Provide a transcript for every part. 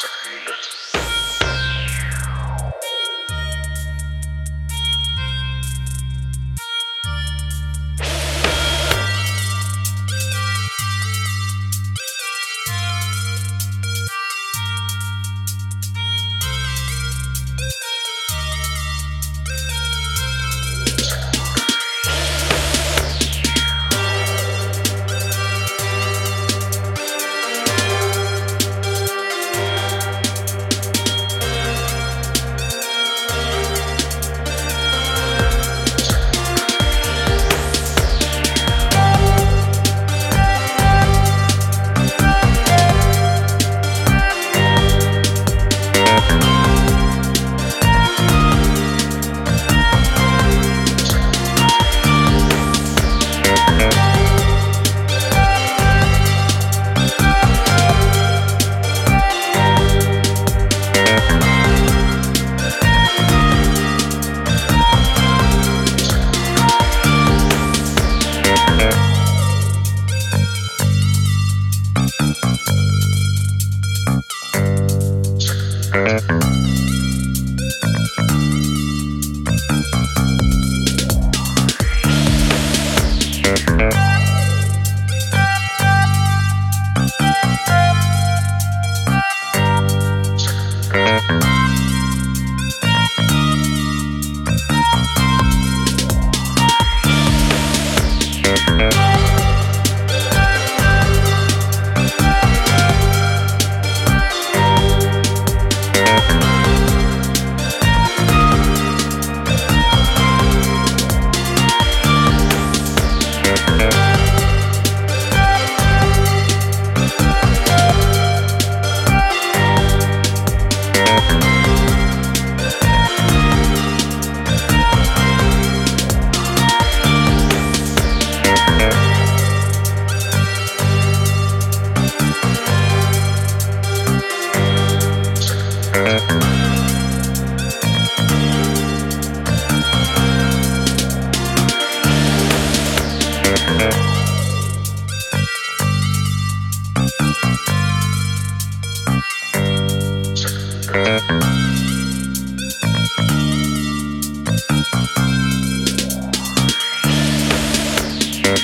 Thank you. Thank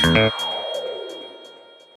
Yeah.